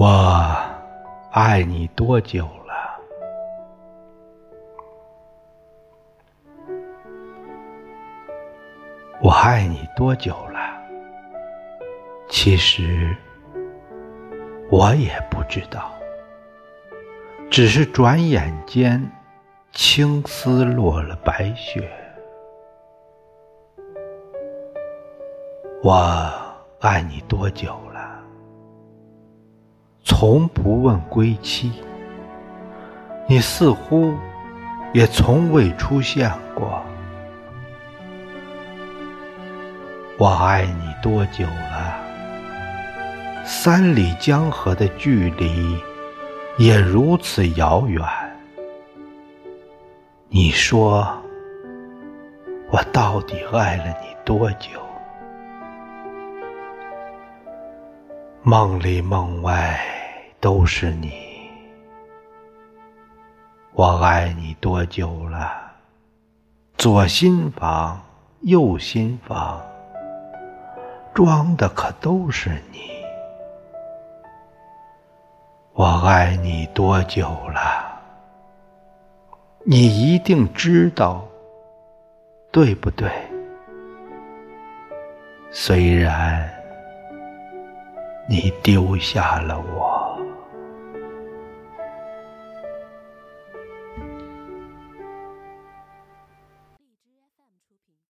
我爱你多久了？我爱你多久了？其实我也不知道，只是转眼间，青丝落了白雪。我爱你多久了？从不问归期，你似乎也从未出现过。我爱你多久了？三里江河的距离也如此遥远。你说，我到底爱了你多久？梦里梦外都是你。我爱你多久了？左心房，右心房，装的可都是你。我爱你多久了？你一定知道，对不对？虽然你丢下了我。